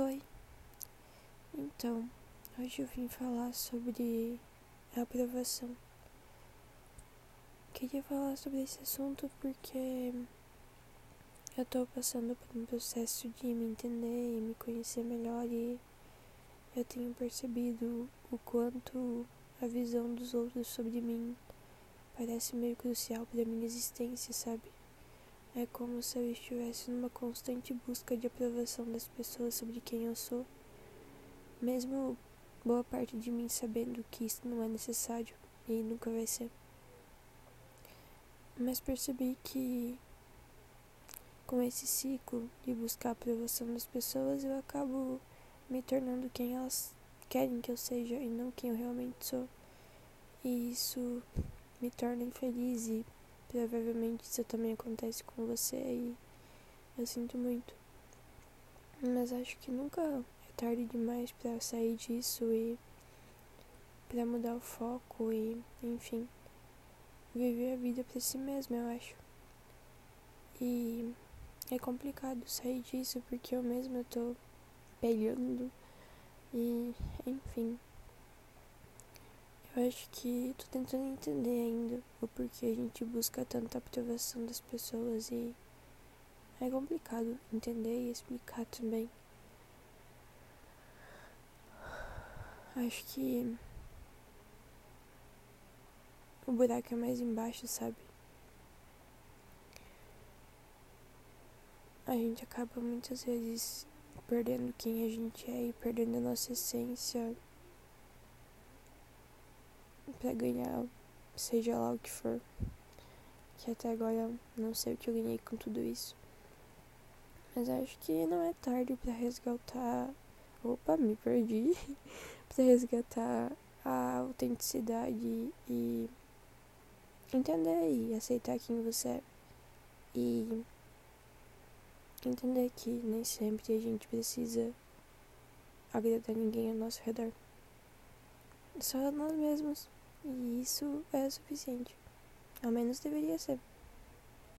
Oi, então, hoje eu vim falar sobre a aprovação. Queria falar sobre esse assunto porque eu tô passando por um processo de me entender e me conhecer melhor e eu tenho percebido o quanto a visão dos outros sobre mim parece meio crucial para minha existência, sabe? É como se eu estivesse numa constante busca de aprovação das pessoas sobre quem eu sou, mesmo boa parte de mim sabendo que isso não é necessário e nunca vai ser. Mas percebi que com esse ciclo de buscar a aprovação das pessoas, eu acabo me tornando quem elas querem que eu seja e não quem eu realmente sou. E isso me torna infeliz e Provavelmente isso também acontece com você e eu sinto muito. Mas acho que nunca é tarde demais para sair disso e para mudar o foco e, enfim, viver a vida para si mesmo, eu acho. E é complicado sair disso porque eu mesma tô pegando e, enfim. Eu acho que tô tentando entender ainda o porquê a gente busca tanta aprovação das pessoas e é complicado entender e explicar também. Acho que o buraco é mais embaixo, sabe? A gente acaba muitas vezes perdendo quem a gente é e perdendo a nossa essência para ganhar seja lá o que for. Que até agora não sei o que eu ganhei com tudo isso. Mas acho que não é tarde para resgatar. Opa, me perdi. para resgatar a autenticidade e entender e aceitar quem você é. E entender que nem sempre a gente precisa agradar ninguém ao nosso redor. Só nós mesmos. E isso é suficiente. Ao menos deveria ser.